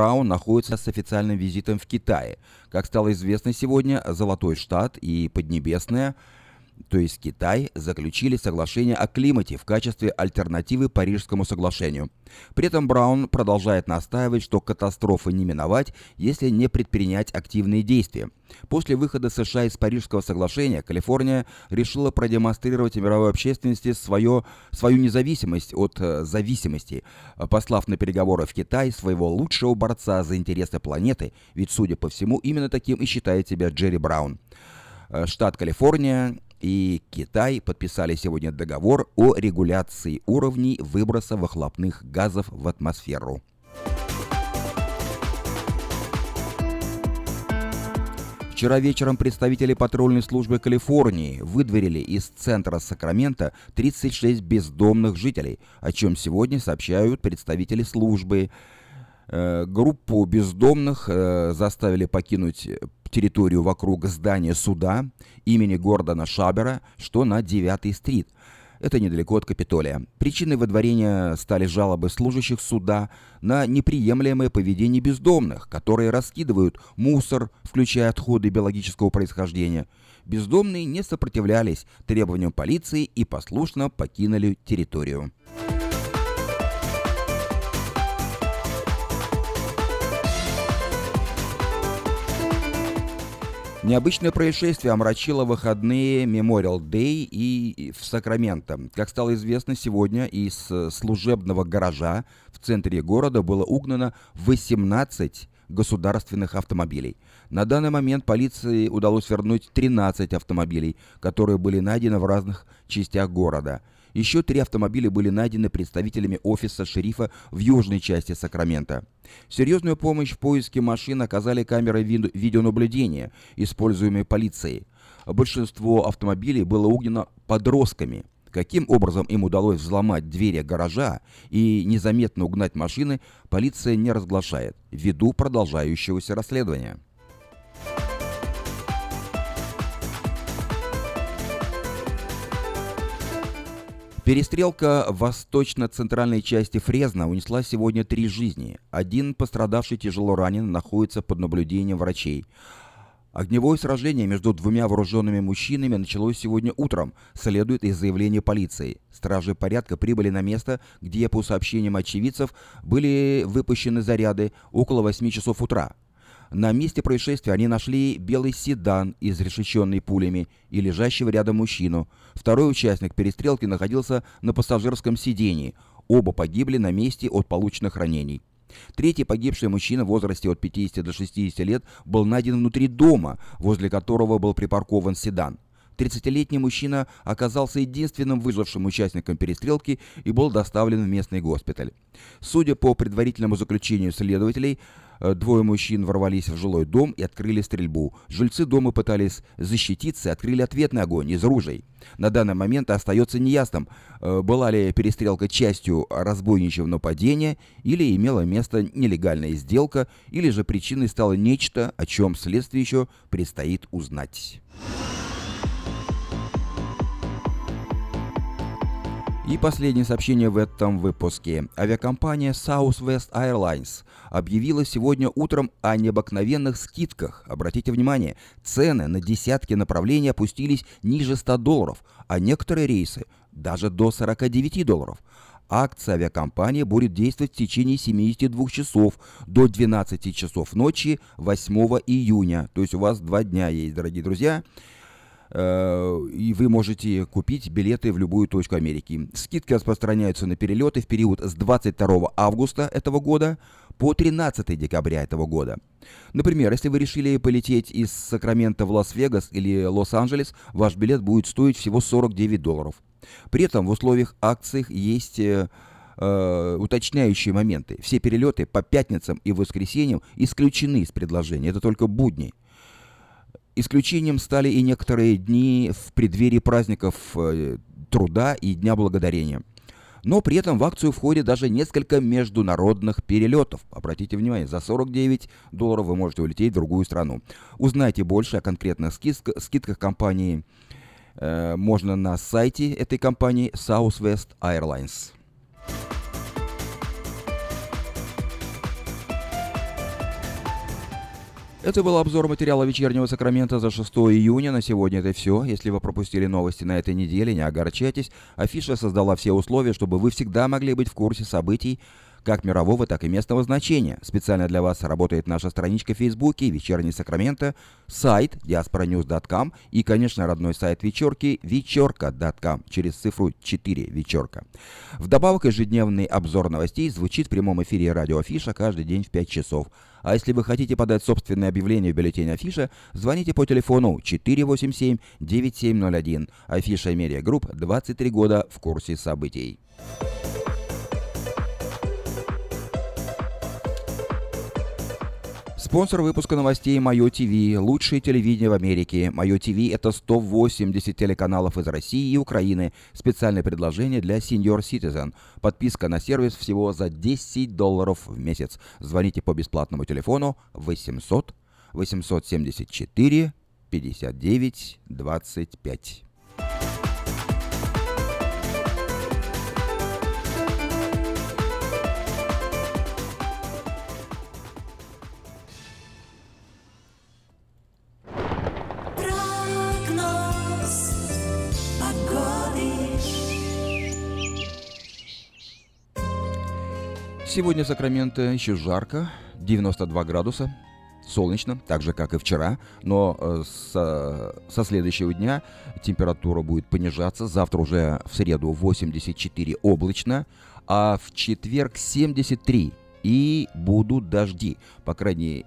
Браун находится с официальным визитом в Китае. Как стало известно сегодня, Золотой Штат и Поднебесная – то есть Китай, заключили соглашение о климате в качестве альтернативы Парижскому соглашению. При этом Браун продолжает настаивать, что катастрофы не миновать, если не предпринять активные действия. После выхода США из Парижского соглашения Калифорния решила продемонстрировать мировой общественности свое, свою независимость от э, зависимости, послав на переговоры в Китай своего лучшего борца за интересы планеты, ведь, судя по всему, именно таким и считает себя Джерри Браун. Э, штат Калифорния и Китай подписали сегодня договор о регуляции уровней выброса выхлопных газов в атмосферу. Вчера вечером представители патрульной службы Калифорнии выдворили из центра Сакрамента 36 бездомных жителей, о чем сегодня сообщают представители службы. Э, группу бездомных э, заставили покинуть территорию вокруг здания суда имени Гордона Шабера, что на 9-й стрит. Это недалеко от Капитолия. Причиной выдворения стали жалобы служащих суда на неприемлемое поведение бездомных, которые раскидывают мусор, включая отходы биологического происхождения. Бездомные не сопротивлялись требованиям полиции и послушно покинули территорию. Необычное происшествие омрачило выходные Memorial Day и в Сакраменто. Как стало известно, сегодня из э, служебного гаража в центре города было угнано 18 государственных автомобилей. На данный момент полиции удалось вернуть 13 автомобилей, которые были найдены в разных частях города – еще три автомобиля были найдены представителями офиса шерифа в южной части Сакрамента. Серьезную помощь в поиске машин оказали камеры ви видеонаблюдения, используемые полицией. Большинство автомобилей было угнено подростками. Каким образом им удалось взломать двери гаража и незаметно угнать машины, полиция не разглашает, ввиду продолжающегося расследования. Перестрелка в восточно-центральной части Фрезна унесла сегодня три жизни. Один пострадавший тяжело ранен находится под наблюдением врачей. Огневое сражение между двумя вооруженными мужчинами началось сегодня утром, следует из заявления полиции. Стражи порядка прибыли на место, где, по сообщениям очевидцев, были выпущены заряды около 8 часов утра. На месте происшествия они нашли белый седан, изрешеченный пулями, и лежащего рядом мужчину. Второй участник перестрелки находился на пассажирском сидении. Оба погибли на месте от полученных ранений. Третий погибший мужчина в возрасте от 50 до 60 лет был найден внутри дома, возле которого был припаркован седан. 30-летний мужчина оказался единственным выжившим участником перестрелки и был доставлен в местный госпиталь. Судя по предварительному заключению следователей, двое мужчин ворвались в жилой дом и открыли стрельбу. Жильцы дома пытались защититься и открыли ответный огонь из ружей. На данный момент остается неясным, э, была ли перестрелка частью разбойничьего нападения или имела место нелегальная сделка, или же причиной стало нечто, о чем следствие еще предстоит узнать. И последнее сообщение в этом выпуске. Авиакомпания Southwest Airlines объявила сегодня утром о необыкновенных скидках. Обратите внимание, цены на десятки направлений опустились ниже 100 долларов, а некоторые рейсы даже до 49 долларов. Акция авиакомпании будет действовать в течение 72 часов до 12 часов ночи 8 июня. То есть у вас два дня есть, дорогие друзья. И вы можете купить билеты в любую точку Америки. Скидки распространяются на перелеты в период с 22 августа этого года по 13 декабря этого года. Например, если вы решили полететь из Сакрамента в Лас-Вегас или Лос-Анджелес, ваш билет будет стоить всего 49 долларов. При этом в условиях акций есть э, э, уточняющие моменты. Все перелеты по пятницам и воскресеньям исключены из предложения. Это только будни. Исключением стали и некоторые дни в преддверии праздников э, труда и Дня Благодарения. Но при этом в акцию входит даже несколько международных перелетов. Обратите внимание, за 49 долларов вы можете улететь в другую страну. Узнайте больше о конкретных скидках компании э, можно на сайте этой компании Southwest Airlines. Это был обзор материала вечернего Сакрамента за 6 июня. На сегодня это все. Если вы пропустили новости на этой неделе, не огорчайтесь. Афиша создала все условия, чтобы вы всегда могли быть в курсе событий, как мирового, так и местного значения. Специально для вас работает наша страничка в Фейсбуке «Вечерний Сакраменто», сайт diasporanews.com и, конечно, родной сайт вечерки ve4erka.com через цифру 4 вечерка. Вдобавок, ежедневный обзор новостей звучит в прямом эфире радио Афиша каждый день в 5 часов. А если вы хотите подать собственное объявление в бюллетень Афиша, звоните по телефону 487-9701. Афиша Медиа Групп 23 года в курсе событий. Спонсор выпуска новостей Мое ТВ, лучшее телевидение в Америке. Мое ТВ это 180 телеканалов из России и Украины. Специальное предложение для Senior Citizen. Подписка на сервис всего за 10 долларов в месяц. Звоните по бесплатному телефону 800 874 59 25. Сегодня в Сакраменто еще жарко, 92 градуса, солнечно, так же, как и вчера, но э, со, со следующего дня температура будет понижаться. Завтра уже в среду 84 облачно, а в четверг 73 и будут дожди. По крайней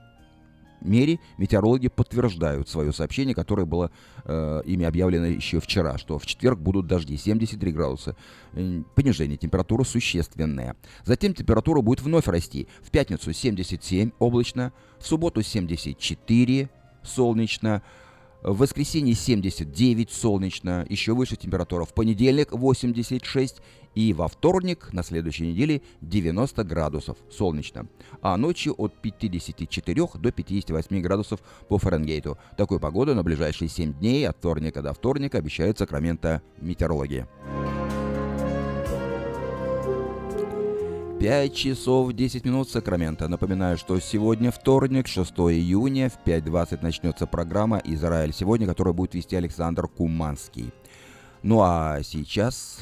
мере метеорологи подтверждают свое сообщение, которое было э, ими объявлено еще вчера, что в четверг будут дожди 73 градуса. Понижение температуры существенное. Затем температура будет вновь расти. В пятницу 77 облачно, в субботу 74 солнечно, в воскресенье 79 солнечно, еще выше температура. В понедельник 86 и во вторник на следующей неделе 90 градусов солнечно. А ночью от 54 до 58 градусов по Фаренгейту. Такую погоду на ближайшие 7 дней от вторника до вторника обещают Сакраменто метеорологи. 5 часов 10 минут Сакрамента. Напоминаю, что сегодня вторник, 6 июня, в 5.20 начнется программа «Израиль сегодня», которую будет вести Александр Куманский. Ну а сейчас...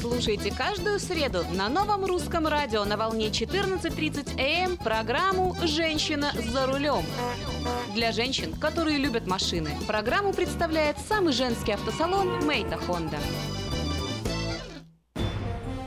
Слушайте каждую среду на новом русском радио на волне 14.30 АМ программу «Женщина за рулем». Для женщин, которые любят машины, программу представляет самый женский автосалон «Мейта Хонда».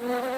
Mm-hmm.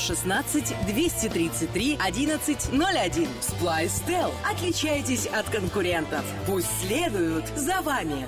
916 233 1101. Splystel. Отличайтесь от конкурентов. Пусть следуют за вами.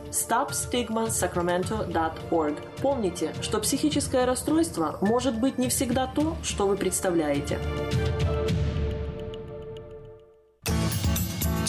stopstigmasacramento.org. Помните, что психическое расстройство может быть не всегда то, что вы представляете.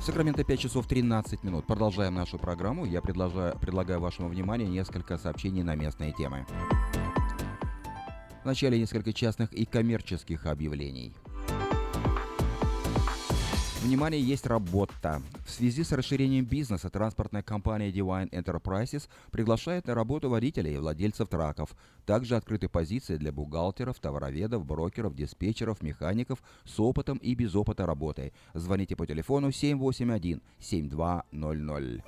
Сакраменто 5 часов 13 минут. Продолжаем нашу программу. Я предлагаю, предлагаю вашему вниманию несколько сообщений на местные темы. Вначале несколько частных и коммерческих объявлений. Внимание, есть работа. В связи с расширением бизнеса транспортная компания Divine Enterprises приглашает на работу водителей и владельцев траков. Также открыты позиции для бухгалтеров, товароведов, брокеров, диспетчеров, механиков с опытом и без опыта работы. Звоните по телефону 781-7200.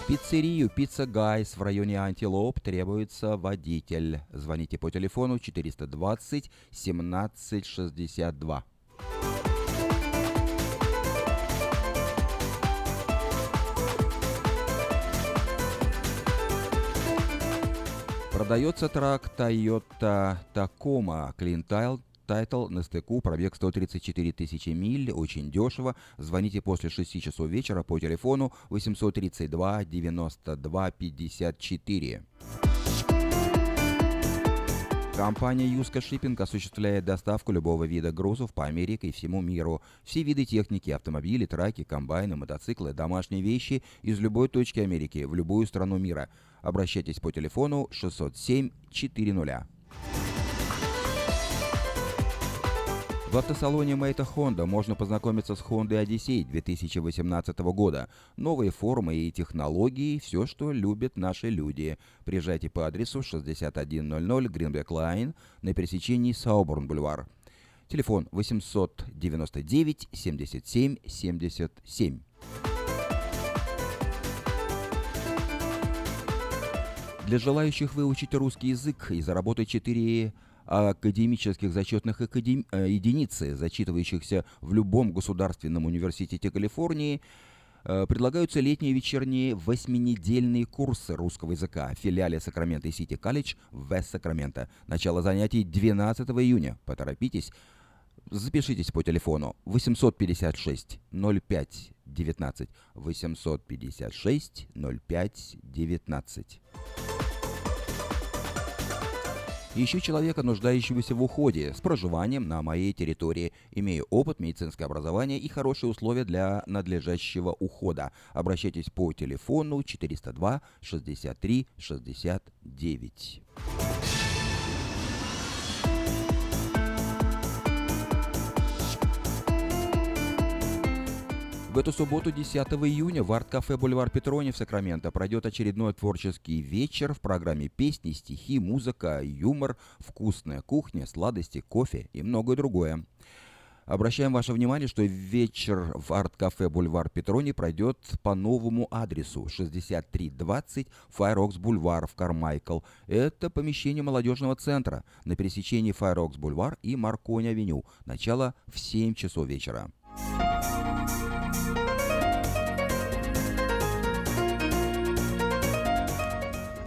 В пиццерию Pizza Guys в районе Antelope требуется водитель. Звоните по телефону 420 1762. Продается truck Toyota Tacoma clean title, на stick у, пробег 134 тысячи миль, очень дешево. Звоните после 6 часов вечера по телефону 832 92 54. Компания Юска Шиппинг осуществляет доставку любого вида грузов по Америке и всему миру. Все виды техники, автомобили, траки, комбайны, мотоциклы, домашние вещи из любой точки Америки в любую страну мира. Обращайтесь по телефону 607 400. В автосалоне Мэйта Honda можно познакомиться с Honda Odyssey 2018 года. Новые формы и технологии – все, что любят наши люди. Приезжайте по адресу 6100 Гринбек Лайн на пересечении Сауборн-Бульвар. Телефон 899 77 77. Для желающих выучить русский язык и заработать 4 академических зачетных академ... Э, единицы, зачитывающихся в любом государственном университете Калифорнии, э, предлагаются летние вечерние восьминедельные курсы русского языка в филиале Сакраменто Сити Колледж в Сакраменто. Начало занятий 12 июня. Поторопитесь. Запишитесь по телефону 856 05 19 856 05 19. Ищу человека, нуждающегося в уходе, с проживанием на моей территории. Имею опыт, медицинское образование и хорошие условия для надлежащего ухода. Обращайтесь по телефону 402 63 69. В эту субботу, 10 июня, в арт-кафе «Бульвар Петрони» в Сакраменто пройдет очередной творческий вечер в программе песни, стихи, музыка, юмор, вкусная кухня, сладости, кофе и многое другое. Обращаем ваше внимание, что вечер в арт-кафе «Бульвар Петрони» пройдет по новому адресу 6320 Fair Oaks Бульвар в Кармайкл. Это помещение молодежного центра на пересечении Fair Oaks Бульвар и Маркони Авеню. Начало в 7 часов вечера.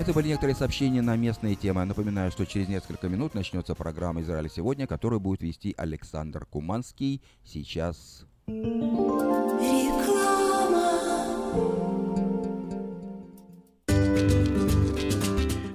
Это были некоторые сообщения на местные темы. Напоминаю, что через несколько минут начнется программа «Израиль сегодня», которую будет вести Александр Куманский. Сейчас... Реклама.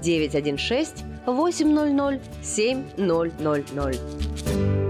916 800 7000.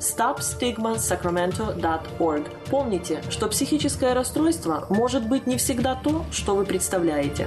stopstigmasacramento.org. Помните, что психическое расстройство может быть не всегда то, что вы представляете.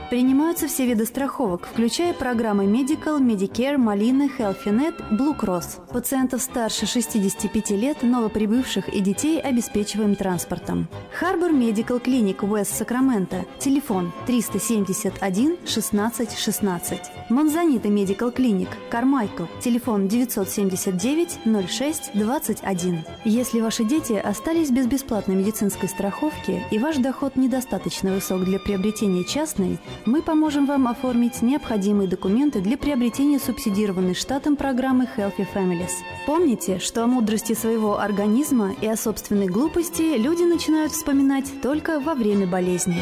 Принимаются все виды страховок, включая программы Medical, Medicare, Малина, HealthyNet, Blue Cross. Пациентов старше 65 лет, новоприбывших и детей обеспечиваем транспортом. Харбор Медикал Клиник Уэст Сакраменто. Телефон 371 16 16. Монзанита Медикал Клиник. Кармайкл. Телефон 979 06 21. Если ваши дети остались без бесплатной медицинской страховки и ваш доход недостаточно высок для приобретения частной, мы поможем вам оформить необходимые документы для приобретения субсидированной штатом программы Healthy Families. Помните, что о мудрости своего организма и о собственной глупости люди начинают вспоминать только во время болезни.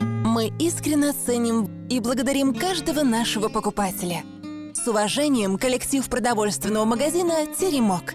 Мы искренне ценим и благодарим каждого нашего покупателя. С уважением, коллектив продовольственного магазина «Теремок».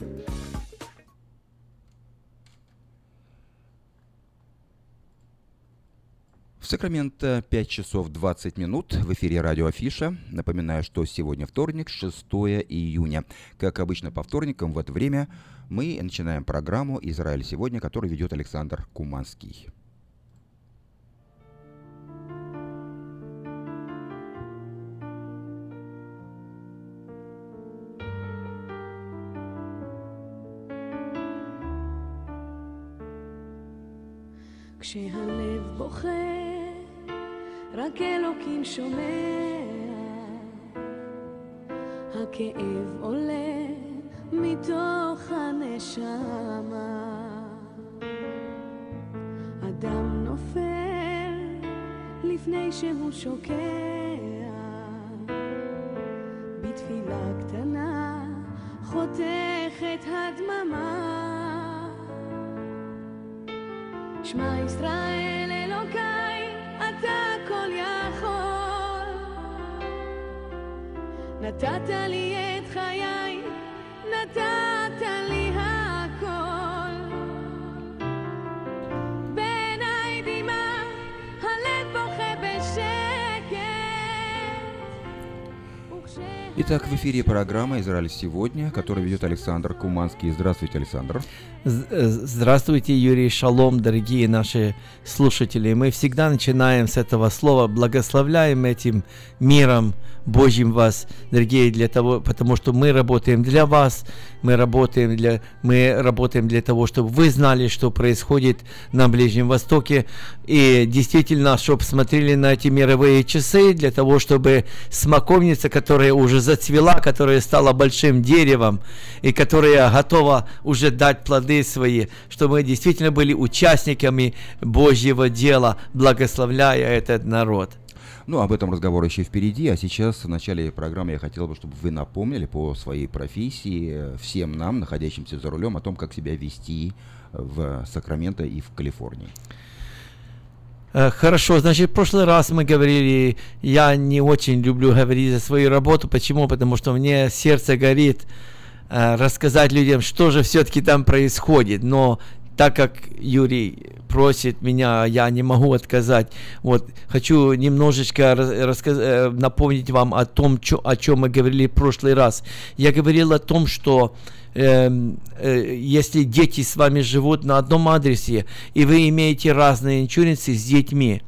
Сакраменто 5 часов 20 минут. В эфире радио Афиша. Напоминаю, что сегодня вторник, 6 июня. Как обычно по вторникам в это время мы начинаем программу «Израиль сегодня», которую ведет Александр Куманский. כשהלב בוכה, רק אלוקים שומע. הכאב עולה מתוך הנשמה. אדם נופל לפני שהוא שוקע. בתפילה קטנה חותכת הדממה. שמע ישראל נתת לי את חיי, נתת Итак, в эфире программа «Израиль сегодня», которую ведет Александр Куманский. Здравствуйте, Александр. Э, здравствуйте, Юрий Шалом, дорогие наши слушатели. Мы всегда начинаем с этого слова, благословляем этим миром Божьим вас, дорогие, для того, потому что мы работаем для вас, мы работаем для, мы работаем для того, чтобы вы знали, что происходит на Ближнем Востоке, и действительно, чтобы смотрели на эти мировые часы, для того, чтобы смоковница, которая уже зацвела, которая стала большим деревом, и которая готова уже дать плоды свои, чтобы мы действительно были участниками Божьего дела, благословляя этот народ. Ну, об этом разговор еще впереди, а сейчас в начале программы я хотел бы, чтобы вы напомнили по своей профессии всем нам, находящимся за рулем, о том, как себя вести в Сакраменто и в Калифорнии. Э, хорошо, значит, в прошлый раз мы говорили, я не очень люблю говорить за свою работу. Почему? Потому что мне сердце горит э, рассказать людям, что же все-таки там происходит. Но так как Юрий просит меня, я не могу отказать. Вот хочу немножечко э, напомнить вам о том, чё, о чем мы говорили в прошлый раз. Я говорил о том, что э, если дети с вами живут на одном адресе и вы имеете разные иншуренсы с детьми,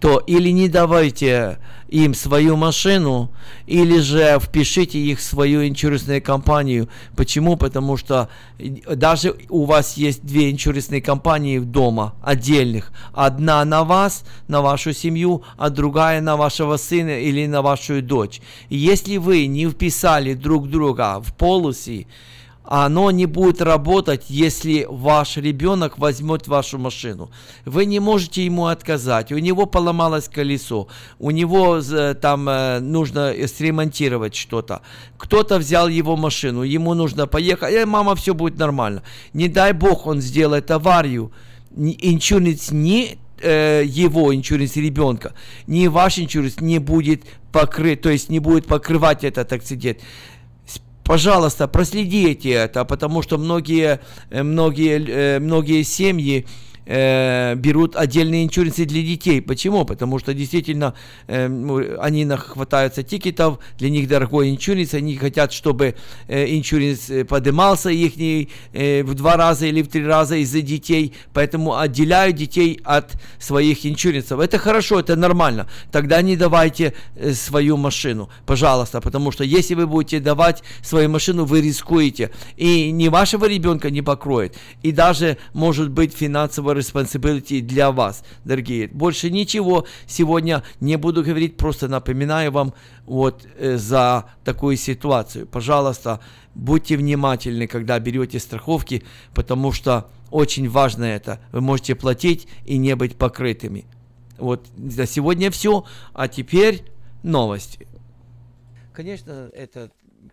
то или не давайте им свою машину, или же впишите их в свою иншуренсную компанию. Почему? Потому что даже у вас есть две иншуренсные компании дома, отдельных. Одна на вас, на вашу семью, а другая на вашего сына или на вашу дочь. И если вы не вписали друг друга в полосы, оно не будет работать, если ваш ребенок возьмет вашу машину. Вы не можете ему отказать. У него поломалось колесо, у него э, там э, нужно сремонтировать что-то. Кто-то взял его машину, ему нужно поехать, и мама, все будет нормально. Не дай бог он сделает аварию. Иншуренс не э, его иншуренс ребенка, ни ваш иншуренс не будет покрыт, то есть не будет покрывать этот акцидент пожалуйста, проследите это, потому что многие, э, многие, э, многие семьи э, берут отдельные иншуренсы для детей. Почему? Потому что действительно э, ну, они нахватаются тикетов, для них дорогой иншуренс, они хотят, чтобы э, иншуренс э, поднимался их э, в два раза или в три раза из-за детей, поэтому отделяют детей от своих иншуренсов. Это хорошо, это нормально. Тогда не давайте э, свою машину, пожалуйста, потому что если вы будете давать свою машину, вы рискуете, и ни вашего ребенка не покроет, и даже может быть финансово responsibility для вас, дорогие. Больше ничего сегодня не буду говорить, просто напоминаю вам вот э, за такую ситуацию. Пожалуйста, будьте внимательны, когда берете страховки, потому что очень важно это. Вы можете платить и не быть покрытыми. Вот за сегодня все, а теперь новости. Конечно, это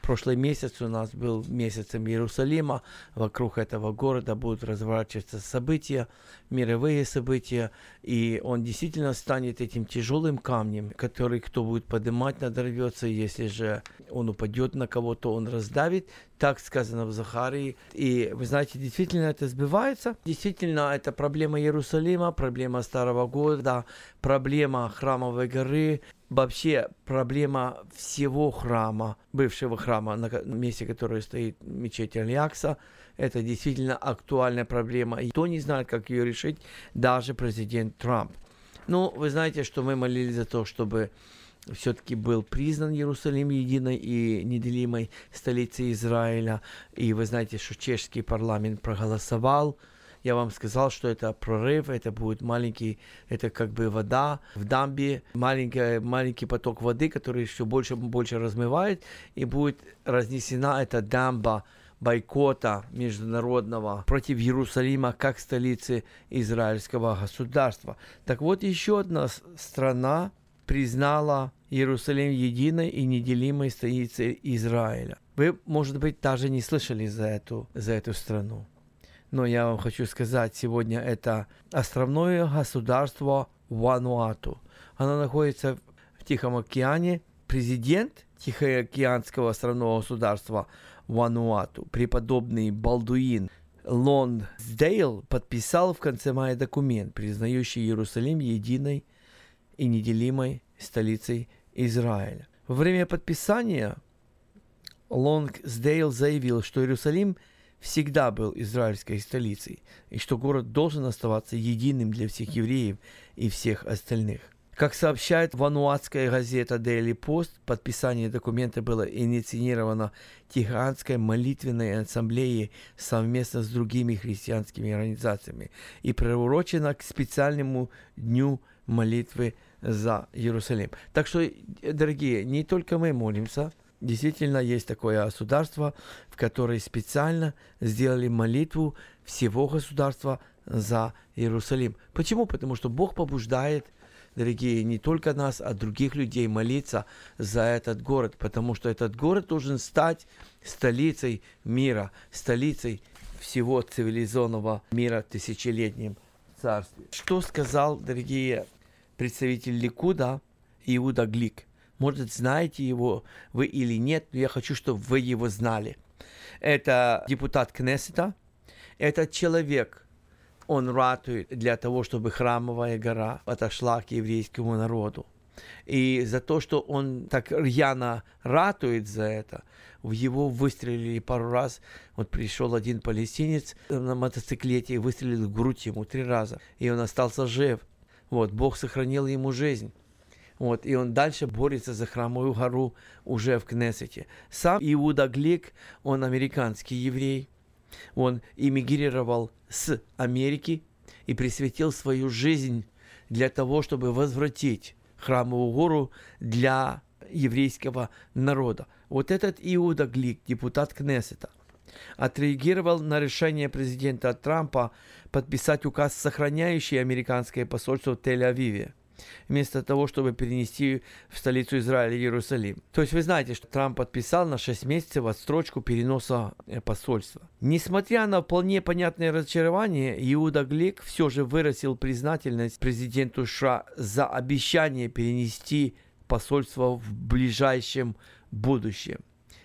прошлый месяц у нас был месяцем Иерусалима. Вокруг этого города будут разворачиваться события, мировые события. И он действительно станет этим тяжелым камнем, который кто будет поднимать, надорвется. Если же он упадет на кого-то, он раздавит. Так сказано в Захарии. И вы знаете, действительно это сбивается. Действительно, это проблема Иерусалима, проблема Старого года, проблема Храмовой горы, вообще проблема всего храма, бывшего храма, на месте, которое стоит мечеть Алиакса, это действительно актуальная проблема. И кто не знает, как ее решить, даже президент Трамп. Ну, вы знаете, что мы молились за то, чтобы все-таки был признан Иерусалим единой и неделимой столицей Израиля. И вы знаете, что чешский парламент проголосовал я вам сказал, что это прорыв, это будет маленький, это как бы вода в дамбе, маленький, маленький поток воды, который все больше и больше размывает, и будет разнесена эта дамба бойкота международного против Иерусалима как столицы израильского государства. Так вот, еще одна страна признала Иерусалим единой и неделимой столицей Израиля. Вы, может быть, даже не слышали за эту, за эту страну но я вам хочу сказать, сегодня это островное государство Вануату. Оно находится в Тихом океане. Президент Тихоокеанского островного государства Вануату, преподобный Балдуин Лондсдейл, подписал в конце мая документ, признающий Иерусалим единой и неделимой столицей Израиля. Во время подписания Лонгсдейл заявил, что Иерусалим всегда был израильской столицей, и что город должен оставаться единым для всех евреев и всех остальных. Как сообщает вануатская газета Daily Post, подписание документа было инициировано Тиханской молитвенной ассамблеей совместно с другими христианскими организациями и приурочено к специальному дню молитвы за Иерусалим. Так что, дорогие, не только мы молимся, действительно есть такое государство, в которое специально сделали молитву всего государства за Иерусалим. Почему? Потому что Бог побуждает дорогие, не только нас, а других людей молиться за этот город, потому что этот город должен стать столицей мира, столицей всего цивилизованного мира тысячелетним царстве. Что сказал, дорогие представители Ликуда Иуда Глик? Может, знаете его вы или нет, но я хочу, чтобы вы его знали. Это депутат Кнессета, это человек, он ратует для того, чтобы храмовая гора отошла к еврейскому народу. И за то, что он так рьяно ратует за это, в его выстрелили пару раз. Вот пришел один палестинец на мотоциклете и выстрелил в грудь ему три раза. И он остался жив. Вот, Бог сохранил ему жизнь. Вот, и он дальше борется за храмовую гору уже в Кнессете. Сам Иуда Глик, он американский еврей. Он эмигрировал с Америки и присвятил свою жизнь для того, чтобы возвратить храмовую гору для еврейского народа. Вот этот Иуда Глик, депутат Кнессета, отреагировал на решение президента Трампа подписать указ, сохраняющий американское посольство в Тель-Авиве вместо того, чтобы перенести в столицу Израиля Иерусалим. То есть вы знаете, что Трамп подписал на 6 месяцев отстрочку переноса э, посольства. Несмотря на вполне понятное разочарование, Иуда Глик все же выразил признательность президенту США за обещание перенести посольство в ближайшем будущем.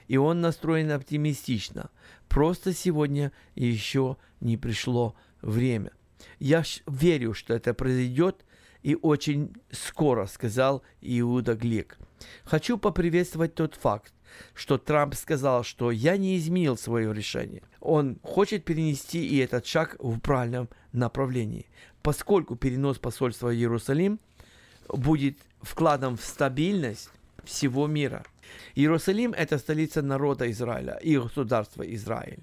И он настроен оптимистично. Просто сегодня еще не пришло время. Я верю, что это произойдет – и очень скоро, сказал Иуда Глик. Хочу поприветствовать тот факт, что Трамп сказал, что я не изменил свое решение. Он хочет перенести и этот шаг в правильном направлении, поскольку перенос посольства в Иерусалим будет вкладом в стабильность всего мира. Иерусалим – это столица народа Израиля и государства Израиль.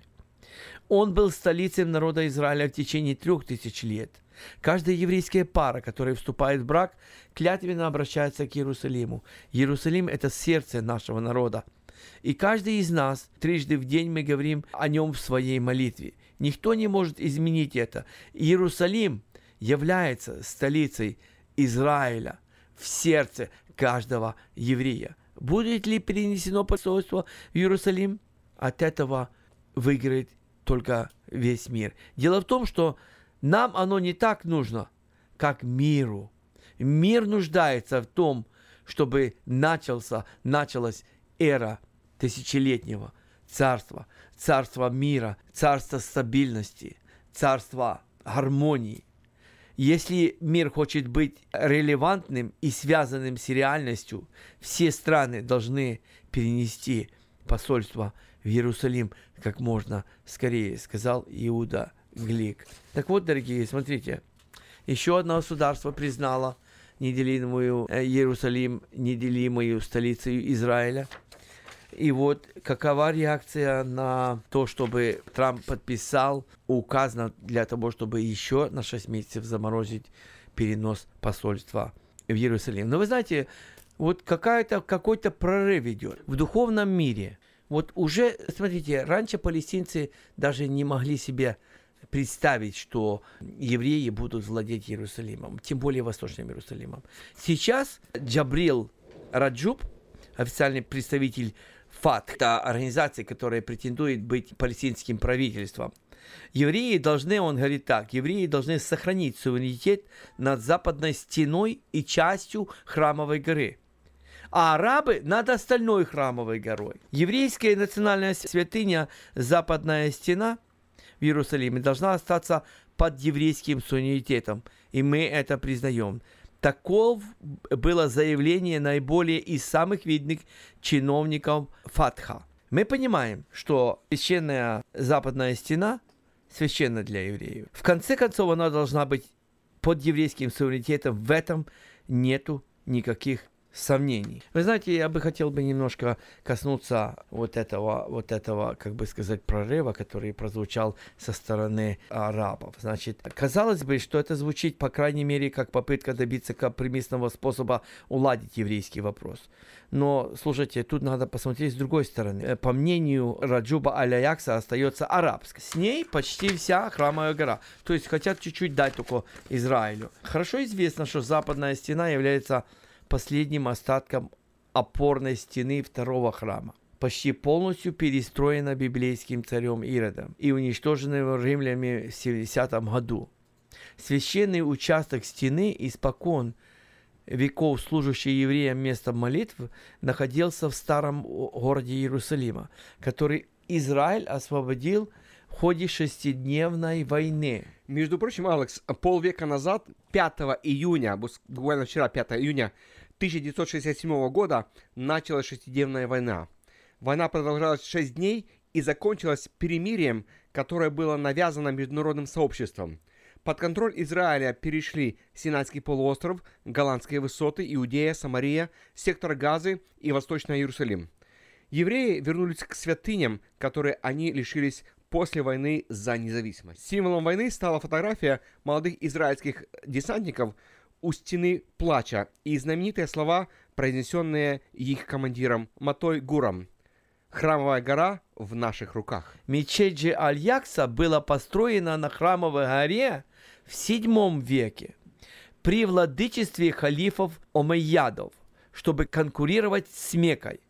Он был столицей народа Израиля в течение трех тысяч лет – Каждая еврейская пара, которая вступает в брак, клятвенно обращается к Иерусалиму. Иерусалим – это сердце нашего народа. И каждый из нас, трижды в день мы говорим о нем в своей молитве. Никто не может изменить это. Иерусалим является столицей Израиля в сердце каждого еврея. Будет ли перенесено посольство в Иерусалим? От этого выиграет только весь мир. Дело в том, что нам оно не так нужно, как миру. Мир нуждается в том, чтобы начался, началась эра тысячелетнего царства, царства мира, царства стабильности, царства гармонии. Если мир хочет быть релевантным и связанным с реальностью, все страны должны перенести посольство в Иерусалим как можно скорее, сказал Иуда Глик. Так вот, дорогие, смотрите, еще одно государство признало неделимую э, Иерусалим, неделимую столицу Израиля. И вот какова реакция на то, чтобы Трамп подписал указ для того, чтобы еще на 6 месяцев заморозить перенос посольства в Иерусалим. Но вы знаете, вот какая-то, какой-то прорыв идет в духовном мире. Вот уже, смотрите, раньше палестинцы даже не могли себе представить, что евреи будут владеть Иерусалимом, тем более Восточным Иерусалимом. Сейчас Джабрил Раджуб, официальный представитель ФАТ, это организация, которая претендует быть палестинским правительством, Евреи должны, он говорит так, евреи должны сохранить суверенитет над западной стеной и частью храмовой горы а арабы над остальной храмовой горой. Еврейская национальная святыня Западная стена в Иерусалиме должна остаться под еврейским суверенитетом, и мы это признаем. Таков было заявление наиболее из самых видных чиновников Фатха. Мы понимаем, что священная западная стена священна для евреев. В конце концов, она должна быть под еврейским суверенитетом. В этом нету никаких сомнений. Вы знаете, я бы хотел бы немножко коснуться вот этого, вот этого, как бы сказать, прорыва, который прозвучал со стороны арабов. Значит, казалось бы, что это звучит, по крайней мере, как попытка добиться компромиссного способа уладить еврейский вопрос. Но, слушайте, тут надо посмотреть с другой стороны. Э, по мнению Раджуба Аляякса остается арабской. С ней почти вся храмовая гора. То есть хотят чуть-чуть дать только Израилю. Хорошо известно, что западная стена является последним остатком опорной стены второго храма, почти полностью перестроена библейским царем Иродом и уничтоженным римлянами в 70 году. Священный участок стены испокон веков, служащий евреям местом молитв, находился в старом городе Иерусалима, который Израиль освободил в ходе шестидневной войны. Между прочим, Алекс, полвека назад, 5 июня, буквально вчера, 5 июня 1967 года началась шестидневная война. Война продолжалась шесть дней и закончилась перемирием, которое было навязано международным сообществом. Под контроль Израиля перешли Синайский полуостров, Голландские высоты, Иудея, Самария, сектор Газы и Восточный Иерусалим. Евреи вернулись к святыням, которые они лишились после войны за независимость. Символом войны стала фотография молодых израильских десантников – у стены плача и знаменитые слова, произнесенные их командиром Матой Гуром. Храмовая гора в наших руках. Мечеть же Аль-Якса была построена на Храмовой горе в VII веке при владычестве халифов Омейядов, чтобы конкурировать с Мекой.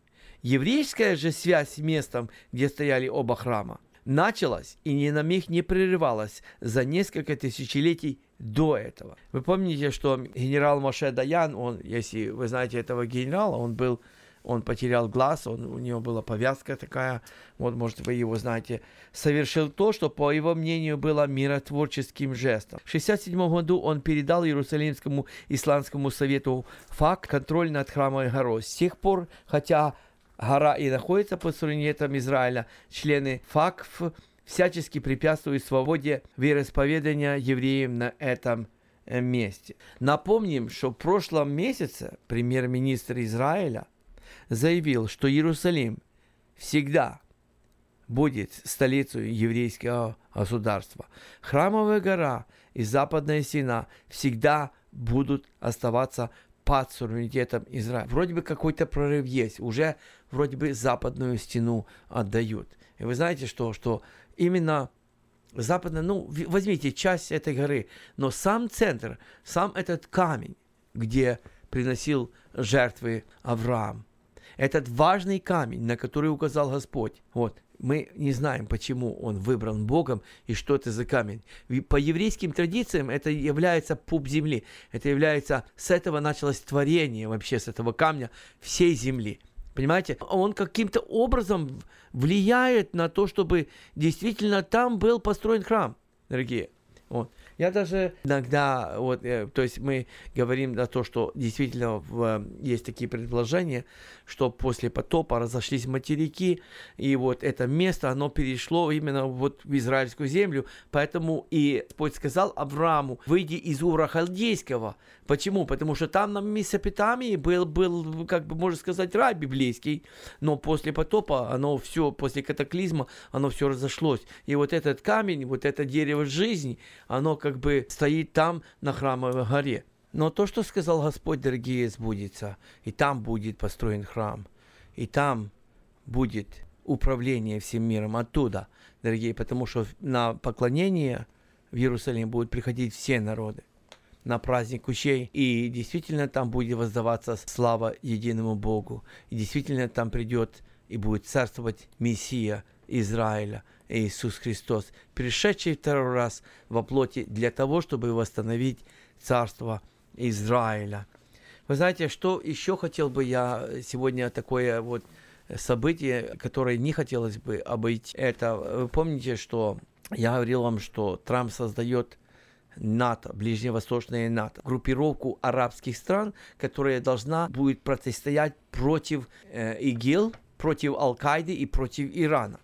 Еврейская же связь с местом, где стояли оба храма, началась и ни на миг не прерывалась за несколько тысячелетий до этого. Вы помните, что генерал Моше Даян, он, если вы знаете этого генерала, он был он потерял глаз, он, у него была повязка такая, вот, может, вы его знаете, совершил то, что, по его мнению, было миротворческим жестом. В 1967 году он передал Иерусалимскому исламскому совету факт контроль над храмовой горой. С тех пор, хотя гора и находится под суверенитетом Израиля, члены ФАКФ всячески препятствует свободе вероисповедания евреям на этом э, месте. Напомним, что в прошлом месяце премьер-министр Израиля заявил, что Иерусалим всегда будет столицей еврейского государства. Храмовая гора и Западная стена всегда будут оставаться под суверенитетом Израиля. Вроде бы какой-то прорыв есть, уже вроде бы западную стену отдают. И вы знаете, что, что именно западная, ну, возьмите часть этой горы, но сам центр, сам этот камень, где приносил жертвы Авраам, этот важный камень, на который указал Господь, вот, мы не знаем, почему он выбран Богом и что это за камень. По еврейским традициям это является пуп земли. Это является, с этого началось творение вообще, с этого камня всей земли. Понимаете? Он каким-то образом влияет на то, чтобы действительно там был построен храм, дорогие. Вот. Я даже иногда, вот, э, то есть мы говорим о том, что действительно в, э, есть такие предположения, что после потопа разошлись материки, и вот это место, оно перешло именно вот в израильскую землю, поэтому и Господь сказал Аврааму, выйди из Ура Халдейского. Почему? Потому что там на Месопотамии был, был, как бы можно сказать, рай библейский, но после потопа оно все, после катаклизма, оно все разошлось. И вот этот камень, вот это дерево жизни, оно как бы стоит там на храмовой горе. Но то, что сказал Господь, дорогие, сбудется. И там будет построен храм. И там будет управление всем миром оттуда, дорогие, потому что на поклонение в Иерусалим будут приходить все народы на праздник кущей, и действительно там будет воздаваться слава единому Богу, и действительно там придет и будет царствовать Мессия Израиля, Иисус Христос, пришедший второй раз во плоти для того, чтобы восстановить царство Израиля. Вы знаете, что еще хотел бы я сегодня такое вот событие, которое не хотелось бы обойти. Это, вы помните, что я говорил вам, что Трамп создает НАТО, Ближневосточное НАТО, группировку арабских стран, которая должна будет противостоять против э, ИГИЛ, против Аль-Каиды и против Ирана.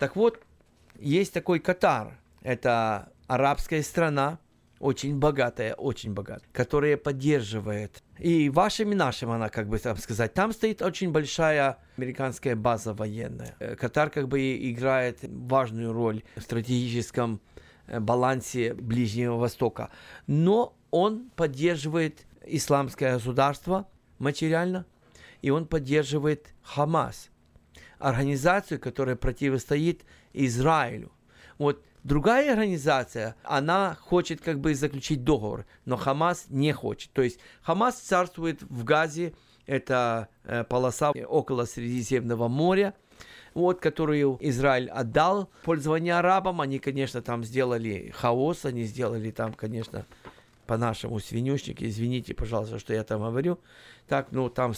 Так вот, есть такой Катар. Это арабская страна, очень богатая, очень богатая, которая поддерживает. И вашим и нашим она, как бы там сказать, там стоит очень большая американская база военная. Э, Катар как бы играет важную роль в стратегическом э, балансе Ближнего Востока. Но он поддерживает исламское государство материально, и он поддерживает Хамас, организацию, которая противостоит Израилю. Вот Другая организация, она хочет как бы заключить договор, но Хамас не хочет. То есть Хамас царствует в Газе, это э, полоса около Средиземного моря, вот, которую Израиль отдал пользование арабам. Они, конечно, там сделали хаос, они сделали там, конечно, по-нашему свинюшник. Извините, пожалуйста, что я там говорю. Так, ну, там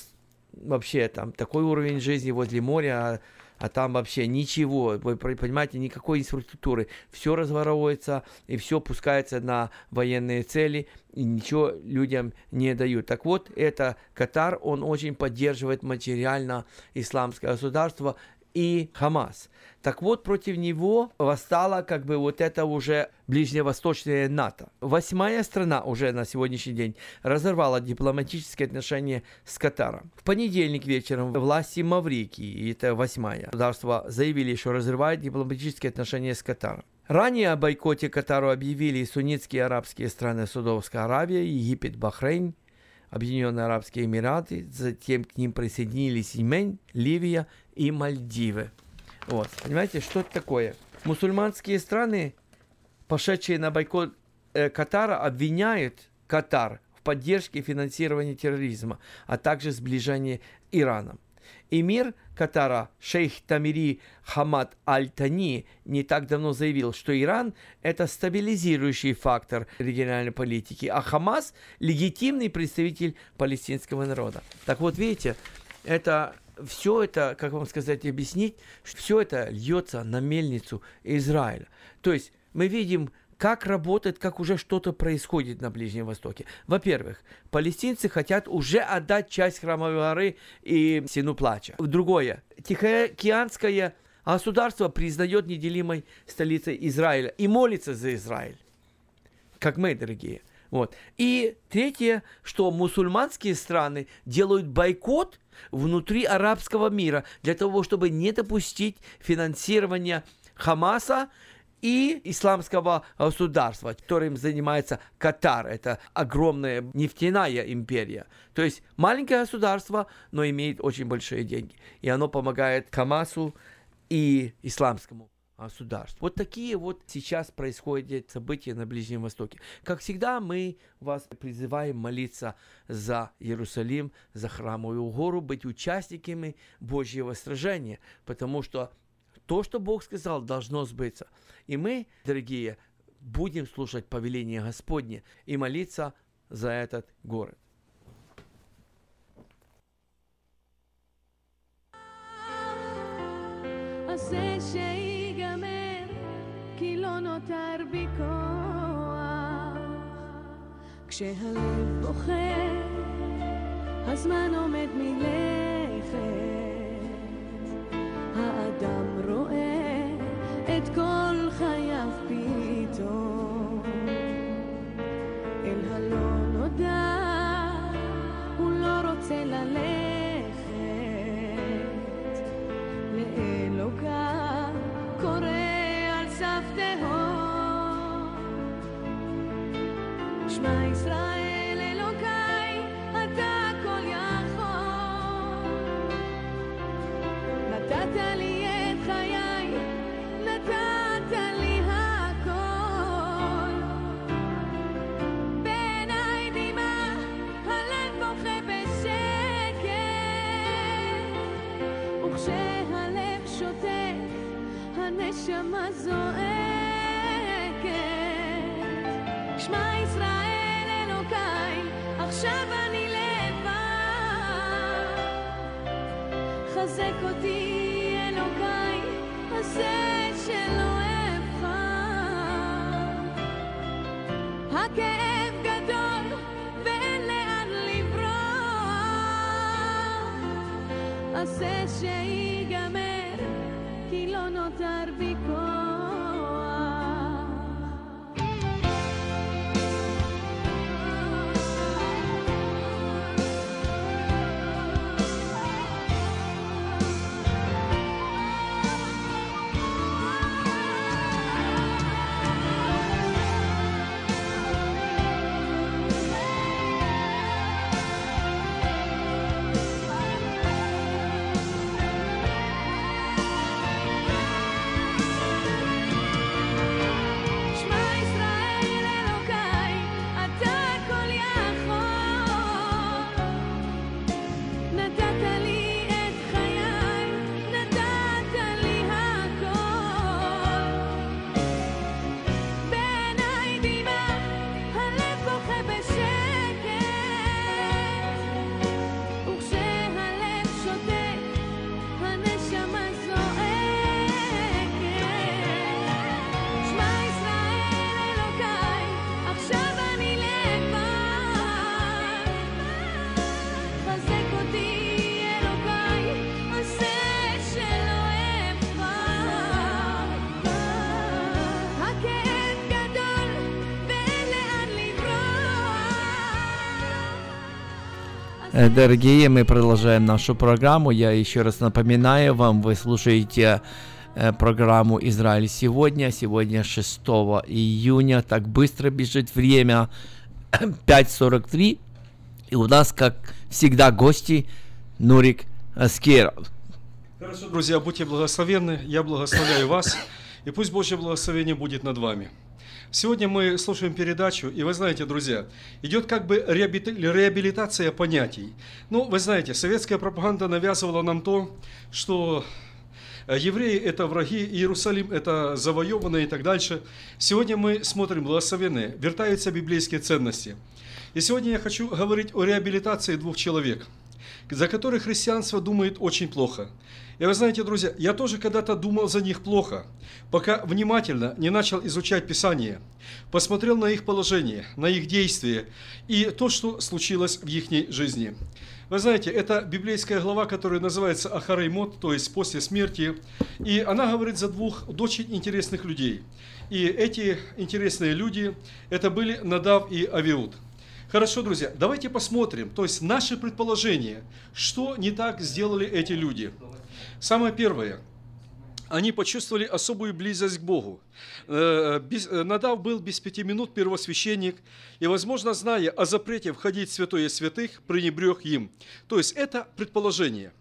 вообще там такой уровень жизни возле моря, а а там вообще ничего, вы понимаете, никакой инфраструктуры. Все разворовывается и все пускается на военные цели, и ничего людям не дают. Так вот, это Катар, он очень поддерживает материально исламское государство, и Хамас. Так вот, против него восстала как бы вот это уже ближневосточное НАТО. Восьмая страна уже на сегодняшний день разорвала дипломатические отношения с Катаром. В понедельник вечером власти Маврикии, это восьмая, государство заявили, что разрывают дипломатические отношения с Катаром. Ранее о бойкоте Катару объявили суннитские арабские страны Судовская Аравия, Египет, Бахрейн, Объединенные Арабские Эмираты, затем к ним присоединились Йемен, Ливия и Мальдивы. Вот, понимаете, что это такое? Мусульманские страны, пошедшие на бойкот э, Катара, обвиняют Катар в поддержке и финансировании терроризма, а также сближении Ираном. Эмир Катара шейх Тамири Хамад Аль-Тани не так давно заявил, что Иран – это стабилизирующий фактор региональной политики, а Хамас – легитимный представитель палестинского народа. Так вот, видите, это все это, как вам сказать, объяснить, все это льется на мельницу Израиля. То есть мы видим как работает, как уже что-то происходит на Ближнем Востоке. Во-первых, палестинцы хотят уже отдать часть Храмовой горы и Сину Плача. Другое, Тихоокеанское государство признает неделимой столицей Израиля и молится за Израиль, как мы, дорогие. Вот. И третье, что мусульманские страны делают бойкот внутри арабского мира для того, чтобы не допустить финансирования Хамаса и исламского государства, которым занимается Катар. Это огромная нефтяная империя. То есть маленькое государство, но имеет очень большие деньги. И оно помогает Хамасу и исламскому государству. Вот такие вот сейчас происходят события на Ближнем Востоке. Как всегда, мы вас призываем молиться за Иерусалим, за Храмовую гору, быть участниками Божьего сражения, потому что то, что Бог сказал, должно сбыться. И мы, дорогие, будем слушать повеление Господне и молиться за этот город. כשהלב בוכה, הזמן עומד מלכת. כל חייו פתאום. אל הלא נודע הוא לא רוצה ללכת. לאלוקיו קורא על סף תהום. שמע ישראל הנשמה זועקת. שמע ישראל אלוקיי, עכשיו אני לבד. חזק אותי אלוקיי, עשה שלא אבחר. הכאב גדול ואין לאן לברוח, עשה שיגמר, tranquilo notar bico Дорогие, мы продолжаем нашу программу. Я еще раз напоминаю вам, вы слушаете э, программу «Израиль сегодня». Сегодня 6 июня. Так быстро бежит время. 5.43. И у нас, как всегда, гости Нурик Аскеров. Хорошо, друзья, будьте благословенны, я благословляю вас, и пусть Божье благословение будет над вами. Сегодня мы слушаем передачу, и вы знаете, друзья, идет как бы реабили- реабилитация понятий. Ну, вы знаете, советская пропаганда навязывала нам то, что э, евреи – это враги, Иерусалим – это завоеванные и так дальше. Сегодня мы смотрим благословенные, вертаются библейские ценности. И сегодня я хочу говорить о реабилитации двух человек – за которых христианство думает очень плохо. И вы знаете, друзья, я тоже когда-то думал за них плохо, пока внимательно не начал изучать Писание, посмотрел на их положение, на их действия и то, что случилось в их жизни. Вы знаете, это библейская глава, которая называется Ахареймот, то есть после смерти, и она говорит за двух очень интересных людей. И эти интересные люди, это были Надав и Авиуд. Хорошо, друзья, давайте посмотрим, то есть наши предположения, что не так сделали эти люди. Самое первое, они почувствовали особую близость к Богу. Э, без- э, Надав был без пяти минут первосвященник, и, возможно, зная о запрете входить в святое святых, пренебрег им. То есть это предположение.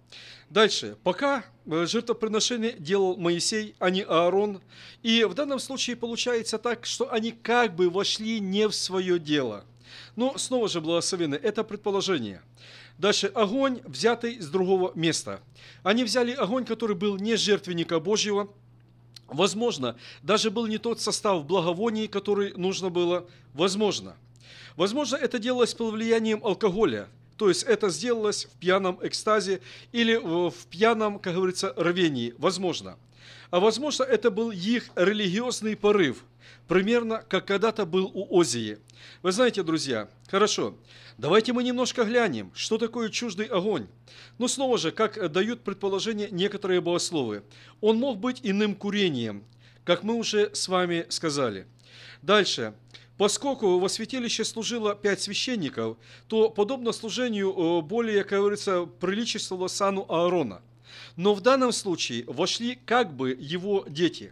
Дальше. Пока э, жертвоприношение делал Моисей, а не Аарон. И в данном случае получается так, что они как бы вошли не в свое дело. Но снова же благословенны, это предположение. Дальше огонь, взятый с другого места. Они взяли огонь, который был не жертвенника Божьего, Возможно, даже был не тот состав благовоний, который нужно было. Возможно. Возможно, это делалось под влиянием алкоголя. То есть это сделалось в пьяном экстазе или в пьяном, как говорится, рвении. Возможно. А возможно, это был их религиозный порыв. Примерно, как когда-то был у Озии. Вы знаете, друзья, хорошо, давайте мы немножко глянем, что такое чуждый огонь. Но снова же, как дают предположение некоторые богословы, он мог быть иным курением, как мы уже с вами сказали. Дальше. Поскольку во святилище служило пять священников, то подобно служению э, более, как говорится, приличествовало сану Аарона. Но в данном случае вошли как бы его дети.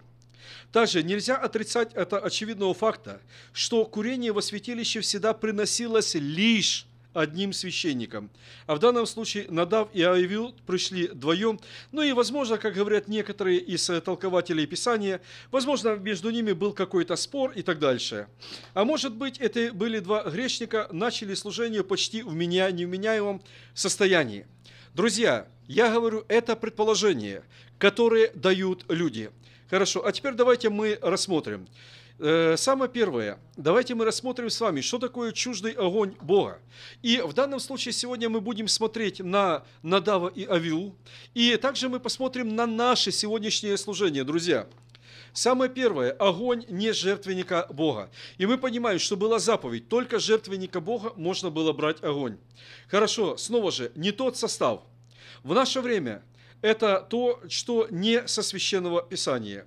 Также нельзя отрицать это очевидного факта, что курение во святилище всегда приносилось лишь одним священником. А в данном случае Надав и Авиуд пришли вдвоем. Ну и, возможно, как говорят некоторые из э, толкователей Писания, возможно, между ними был какой-то спор и так дальше. А может быть, это были два грешника, начали служение почти в меня невменяемом состоянии. Друзья, я говорю, это предположение, которое дают люди. Хорошо, а теперь давайте мы рассмотрим. Э, Самое первое, давайте мы рассмотрим с вами, что такое чуждый огонь Бога. И в данном случае сегодня мы будем смотреть на Надава и Авиу, и также мы посмотрим на наше сегодняшнее служение, друзья. Самое первое, огонь не жертвенника Бога. И мы понимаем, что была заповедь, только жертвенника Бога можно было брать огонь. Хорошо, снова же, не тот состав. В наше время это то, что не со священного писания.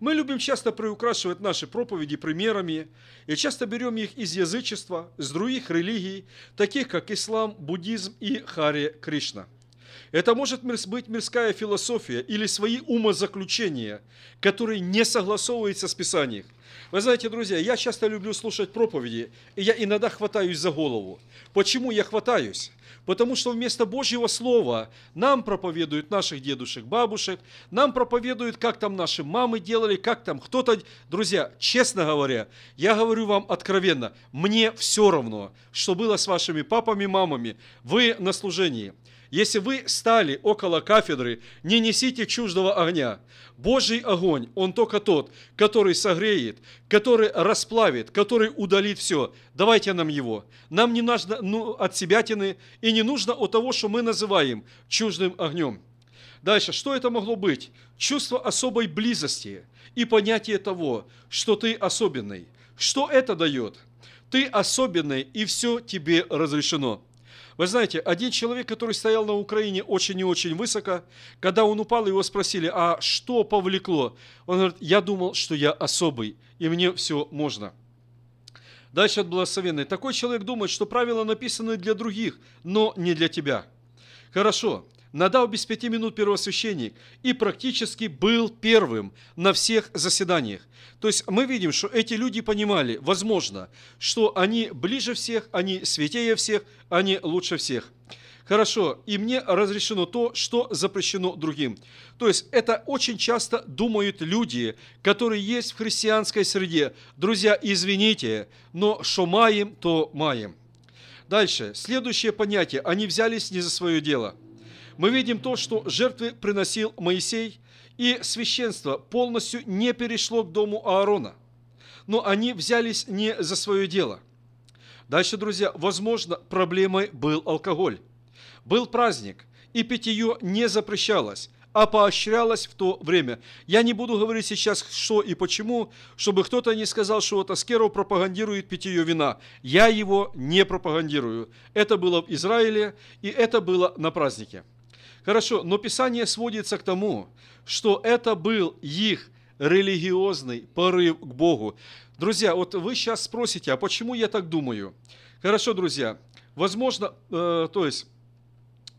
Мы любим часто приукрашивать наши проповеди примерами и часто берем их из язычества, с других религий, таких как ислам, буддизм и Харе Кришна. Это может быть мирская философия или свои умозаключения, которые не согласовываются с Писанием. Вы знаете, друзья, я часто люблю слушать проповеди, и я иногда хватаюсь за голову. Почему я хватаюсь? Потому что вместо Божьего Слова нам проповедуют наших дедушек, бабушек, нам проповедуют, как там наши мамы делали, как там кто-то... Друзья, честно говоря, я говорю вам откровенно, мне все равно, что было с вашими папами, мамами. Вы на служении. Если вы стали около кафедры, не несите чуждого огня. Божий огонь, он только тот, который согреет, который расплавит, который удалит все. Давайте нам его. Нам не нужно ну, от себятины и не нужно от того, что мы называем чуждым огнем. Дальше, что это могло быть? Чувство особой близости и понятие того, что ты особенный. Что это дает? Ты особенный, и все тебе разрешено. Вы знаете, один человек, который стоял на Украине очень и очень высоко, когда он упал, его спросили, а что повлекло? Он говорит, я думал, что я особый, и мне все можно. Дальше от благословенной. Такой человек думает, что правила написаны для других, но не для тебя. Хорошо. Надал без пяти минут первосвященник и практически был первым на всех заседаниях. То есть мы видим, что эти люди понимали, возможно, что они ближе всех, они святее всех, они лучше всех. Хорошо, и мне разрешено то, что запрещено другим. То есть это очень часто думают люди, которые есть в христианской среде. Друзья, извините, но что маем, то маем. Дальше, следующее понятие. Они взялись не за свое дело. Мы видим то, что жертвы приносил Моисей, и священство полностью не перешло к дому Аарона. Но они взялись не за свое дело. Дальше, друзья, возможно, проблемой был алкоголь. Был праздник, и питье не запрещалось, а поощрялось в то время. Я не буду говорить сейчас, что и почему, чтобы кто-то не сказал, что вот Аскеров пропагандирует питье вина. Я его не пропагандирую. Это было в Израиле, и это было на празднике. Хорошо, но Писание сводится к тому, что это был их религиозный порыв к Богу. Друзья, вот вы сейчас спросите, а почему я так думаю? Хорошо, друзья, возможно, э, то есть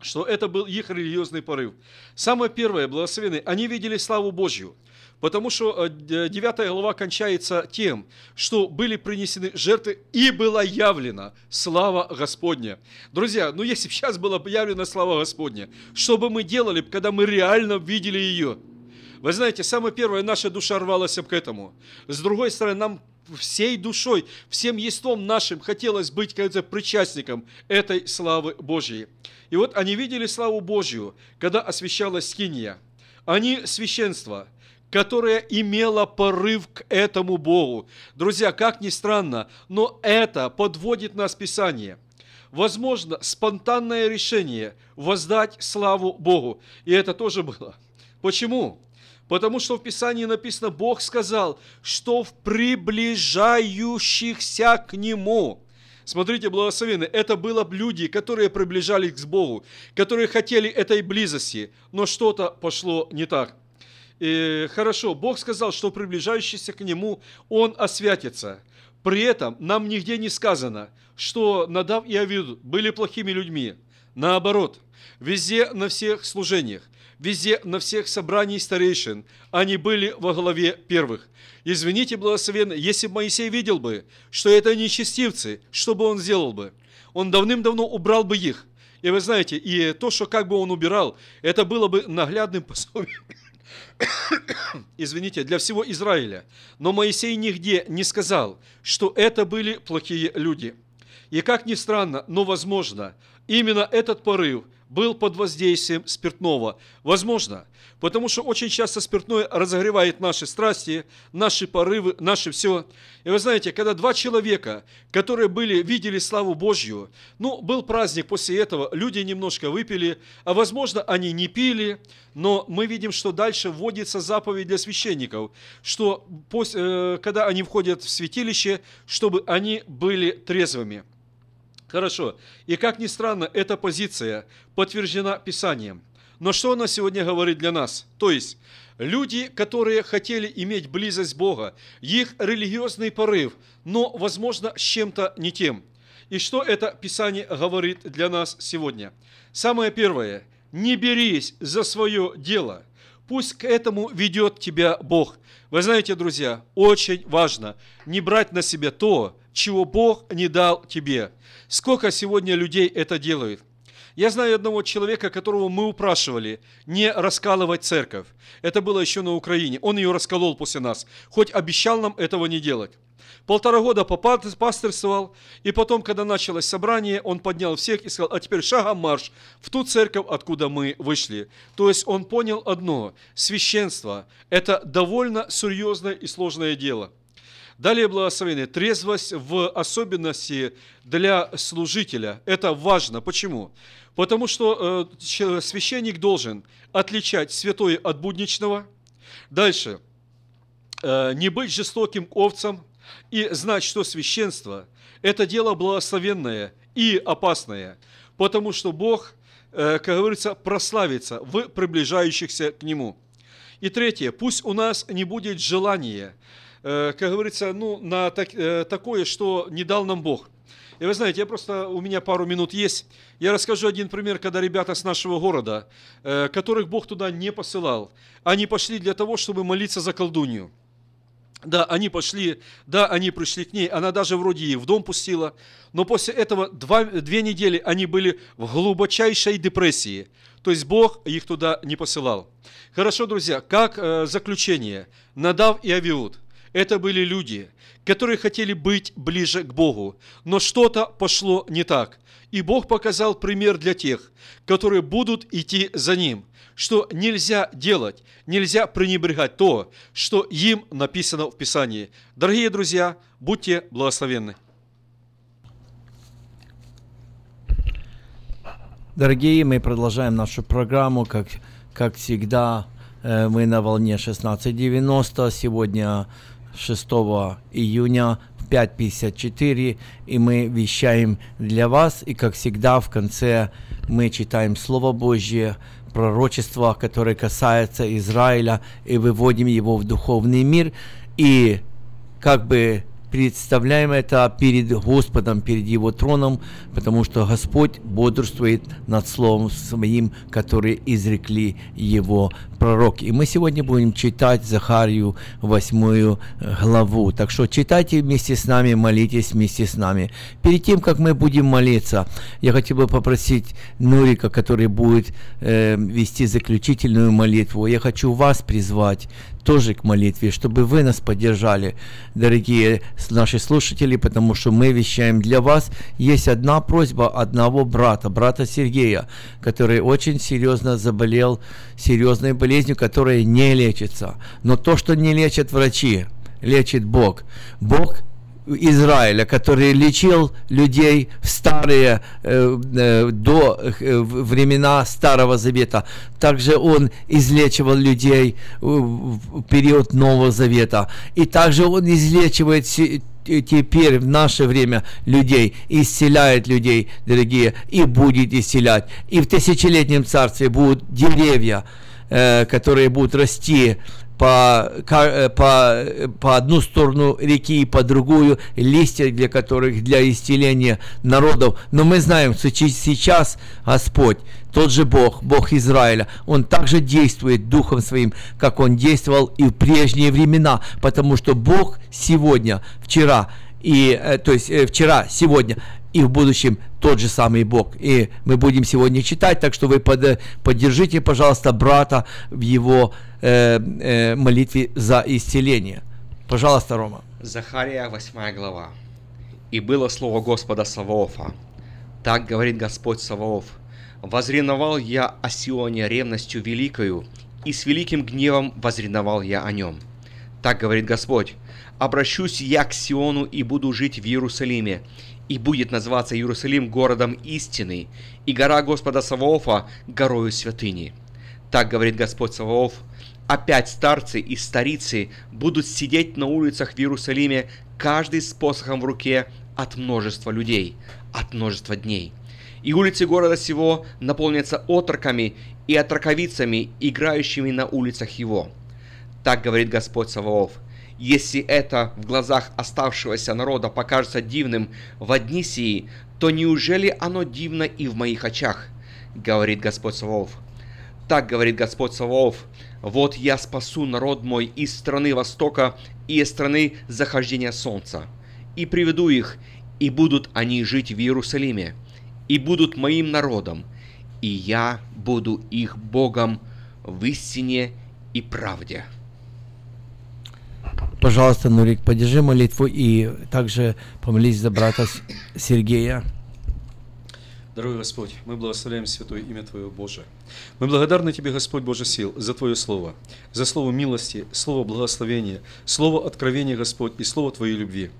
что это был их религиозный порыв. Самое первое, благословенные, они видели славу Божью. Потому что 9 глава кончается тем, что были принесены жертвы и была явлена слава Господня. Друзья, ну если бы сейчас была явлена слава Господня, что бы мы делали, когда мы реально видели ее? Вы знаете, самое первое, наша душа рвалась к этому. С другой стороны, нам всей душой, всем естеством нашим хотелось быть как причастником этой славы Божьей. И вот они видели славу Божью, когда освящалась скиния. Они священство, которое имело порыв к этому Богу. Друзья, как ни странно, но это подводит нас Писание. Возможно, спонтанное решение воздать славу Богу. И это тоже было. Почему? Потому что в Писании написано, Бог сказал, что в приближающихся к Нему. Смотрите, благословенные, это было люди, которые приближались к Богу, которые хотели этой близости, но что-то пошло не так. И хорошо, Бог сказал, что приближающийся к Нему, Он освятится. При этом нам нигде не сказано, что Надав и Авид были плохими людьми. Наоборот, везде на всех служениях, везде на всех собраниях старейшин они были во главе первых. Извините, благословенные, если бы Моисей видел бы, что это нечестивцы, что бы он сделал бы? Он давным-давно убрал бы их. И вы знаете, и то, что как бы он убирал, это было бы наглядным пособием извините, для всего Израиля. Но Моисей нигде не сказал, что это были плохие люди. И как ни странно, но возможно, именно этот порыв был под воздействием спиртного. Возможно, потому что очень часто спиртное разогревает наши страсти, наши порывы, наше все. И вы знаете, когда два человека, которые были, видели славу Божью, ну, был праздник после этого, люди немножко выпили, а возможно, они не пили, но мы видим, что дальше вводится заповедь для священников, что после, э, когда они входят в святилище, чтобы они были трезвыми. Хорошо. И как ни странно, эта позиция подтверждена Писанием. Но что она сегодня говорит для нас? То есть, люди, которые хотели иметь близость Бога, их религиозный порыв, но, возможно, с чем-то не тем. И что это Писание говорит для нас сегодня? Самое первое. Не берись за свое дело. Пусть к этому ведет тебя Бог. Вы знаете, друзья, очень важно не брать на себя то, чего Бог не дал тебе. Сколько сегодня людей это делают? Я знаю одного человека, которого мы упрашивали не раскалывать церковь. Это было еще на Украине. Он ее расколол после нас, хоть обещал нам этого не делать. Полтора года попасторствовал, и потом, когда началось собрание, он поднял всех и сказал, а теперь шагом марш в ту церковь, откуда мы вышли. То есть он понял одно, священство – это довольно серьезное и сложное дело. Далее благословение. Трезвость в особенности для служителя. Это важно. Почему? Потому что э, священник должен отличать святое от будничного. Дальше. Э, не быть жестоким к овцам и знать, что священство – это дело благословенное и опасное. Потому что Бог, э, как говорится, прославится в приближающихся к Нему. И третье. Пусть у нас не будет желания – как говорится, ну, на так, э, такое, что не дал нам Бог. И вы знаете, я просто, у меня пару минут есть, я расскажу один пример, когда ребята с нашего города, э, которых Бог туда не посылал, они пошли для того, чтобы молиться за колдунью. Да, они пошли, да, они пришли к ней, она даже вроде их в дом пустила, но после этого два, две недели они были в глубочайшей депрессии, то есть Бог их туда не посылал. Хорошо, друзья, как э, заключение, Надав и Авиуд – это были люди, которые хотели быть ближе к Богу, но что-то пошло не так. И Бог показал пример для тех, которые будут идти за Ним, что нельзя делать, нельзя пренебрегать то, что им написано в Писании. Дорогие друзья, будьте благословенны. Дорогие, мы продолжаем нашу программу, как, как всегда, э, мы на волне 16.90. Сегодня 6 июня в 5.54, и мы вещаем для вас, и как всегда в конце мы читаем Слово Божье, пророчество, которое касается Израиля, и выводим его в духовный мир, и как бы представляем это перед Господом, перед Его троном, потому что Господь бодрствует над Словом Своим, который изрекли Его пророки. И мы сегодня будем читать Захарию восьмую главу. Так что читайте вместе с нами, молитесь вместе с нами. Перед тем, как мы будем молиться, я хотел бы попросить Нурика, который будет э, вести заключительную молитву, я хочу вас призвать тоже к молитве, чтобы вы нас поддержали, дорогие наши слушатели, потому что мы вещаем для вас. Есть одна просьба одного брата, брата Сергея, который очень серьезно заболел серьезной болезнью, которая не лечится. Но то, что не лечат врачи, лечит Бог. Бог Израиля, который лечил людей в старые, э, э, до э, времена Старого Завета. Также он излечивал людей в период Нового Завета. И также он излечивает теперь в наше время людей, исцеляет людей, дорогие, и будет исцелять. И в тысячелетнем царстве будут деревья, э, которые будут расти по, э, по, по одну сторону реки и по другую, листья для которых для исцеления народов. Но мы знаем, что сейчас Господь, тот же Бог, Бог Израиля, Он также действует Духом Своим, как Он действовал и в прежние времена, потому что Бог сегодня, вчера, и, э, то есть вчера, сегодня и в будущем тот же самый Бог. И мы будем сегодня читать, так что вы под, поддержите, пожалуйста, брата в его э, э, молитве за исцеление. Пожалуйста, Рома. Захария, 8 глава. «И было слово Господа Саваофа. Так говорит Господь Саваоф. Возреновал я о Сионе ревностью великою, и с великим гневом возреновал я о нем. Так говорит Господь. Обращусь я к Сиону и буду жить в Иерусалиме, и будет называться Иерусалим городом истины, и гора Господа Саваофа горою святыни. Так говорит Господь Саваоф, опять старцы и старицы будут сидеть на улицах в Иерусалиме, каждый с посохом в руке, от множества людей, от множества дней. И улицы города сего наполнятся отроками и отроковицами, играющими на улицах его. Так говорит Господь Саваоф. Если это в глазах оставшегося народа покажется дивным в дни сии, то неужели оно дивно и в моих очах? Говорит Господь Саваоф. Так говорит Господь Саваоф. Вот я спасу народ мой из страны Востока и из страны захождения солнца. И приведу их, и будут они жить в Иерусалиме, и будут моим народом, и я буду их Богом в истине и правде. Пожалуйста, Нурик, поддержи молитву и также помолись за брата Сергея. Дорогой Господь, мы благословляем святое имя Твое Боже. Мы благодарны Тебе, Господь Боже сил, за Твое Слово, за Слово милости, Слово благословения, Слово откровения, Господь, и Слово Твоей любви.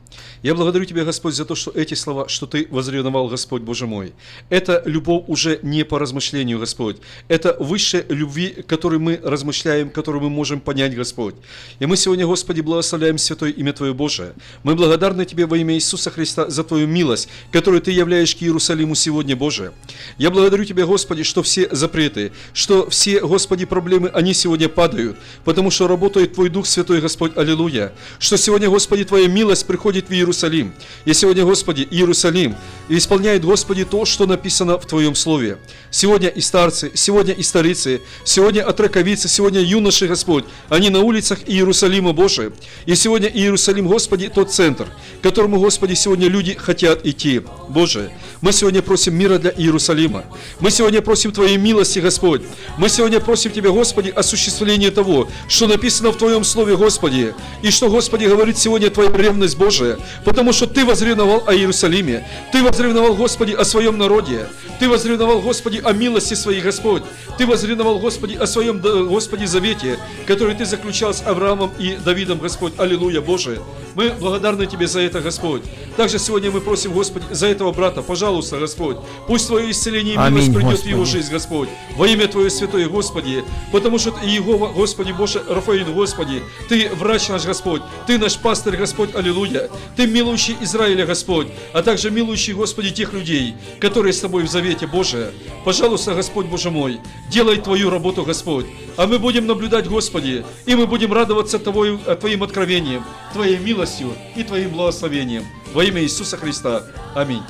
Я благодарю Тебя, Господь, за то, что эти слова, что Ты возревновал, Господь Боже мой, это любовь уже не по размышлению, Господь, это высшая любви, которой мы размышляем, которую мы можем понять, Господь. И мы сегодня, Господи, благословляем святое имя Твое Божие. Мы благодарны Тебе во имя Иисуса Христа за Твою милость, которую Ты являешь к Иерусалиму сегодня, Боже. Я благодарю Тебя, Господи, что все запреты, что все, Господи, проблемы, они сегодня падают, потому что работает Твой Дух Святой, Господь, Аллилуйя. Что сегодня, Господи, Твоя милость приходит в Иерусалим. И сегодня, Господи, Иерусалим исполняет, Господи, то, что написано в Твоем Слове. Сегодня и старцы, сегодня и старицы, сегодня отраковицы, сегодня юноши, Господь, они на улицах Иерусалима, Боже. И сегодня Иерусалим, Господи, тот центр, к которому, Господи, сегодня люди хотят идти. Боже, мы сегодня просим мира для Иерусалима. Мы сегодня просим Твоей милости, Господь. Мы сегодня просим Тебя, Господи, осуществление того, что написано в Твоем Слове, Господи. И что, Господи, говорит сегодня Твоя ревность Божия. Потому что Ты возревновал о Иерусалиме. Ты возревновал, Господи, о своем народе. Ты возревновал, Господи, о милости Своей, Господь. Ты возревновал, Господи, о своем, Господи, завете, который Ты заключал с Авраамом и Давидом, Господь. Аллилуйя, Боже. Мы благодарны Тебе за это, Господь. Также сегодня мы просим, Господи, за этого брата, пожалуйста, Господь. Пусть Твое исцеление и милость Аминь, придет в его жизнь, Господь. Во имя Твое святое, Господи. Потому что Ты Иегова, Господи, Боже, Рафаил, Господи. Ты врач наш, Господь. Ты наш пастырь, Господь, Аллилуйя. Ты милующий Израиля, Господь. А также милующий, Господи, тех людей, которые с Тобой в завете, Боже. Пожалуйста, Господь, Боже мой, делай Твою работу, Господь. А мы будем наблюдать, Господи, и мы будем радоваться э, Твоим откровением, Твоей милостью и Твоим благословением. Во имя Иисуса Христа. Аминь.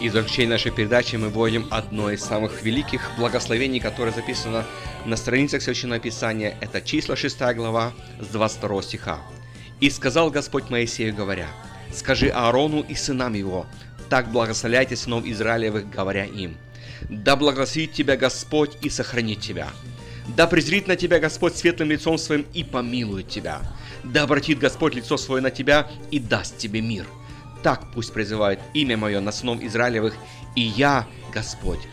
И в нашей передачи мы вводим одно из самых великих благословений, которое записано на страницах Священного Писания. Это числа 6 глава с 22 стиха. «И сказал Господь Моисею, говоря, скажи Аарону и сынам его, так благословляйте сынов Израилевых, говоря им, да благословит тебя Господь и сохранит тебя. Да презрит на тебя Господь светлым лицом своим и помилует тебя. Да обратит Господь лицо свое на тебя и даст тебе мир. Так пусть призывает имя мое на сынов Израилевых, и я, Господь,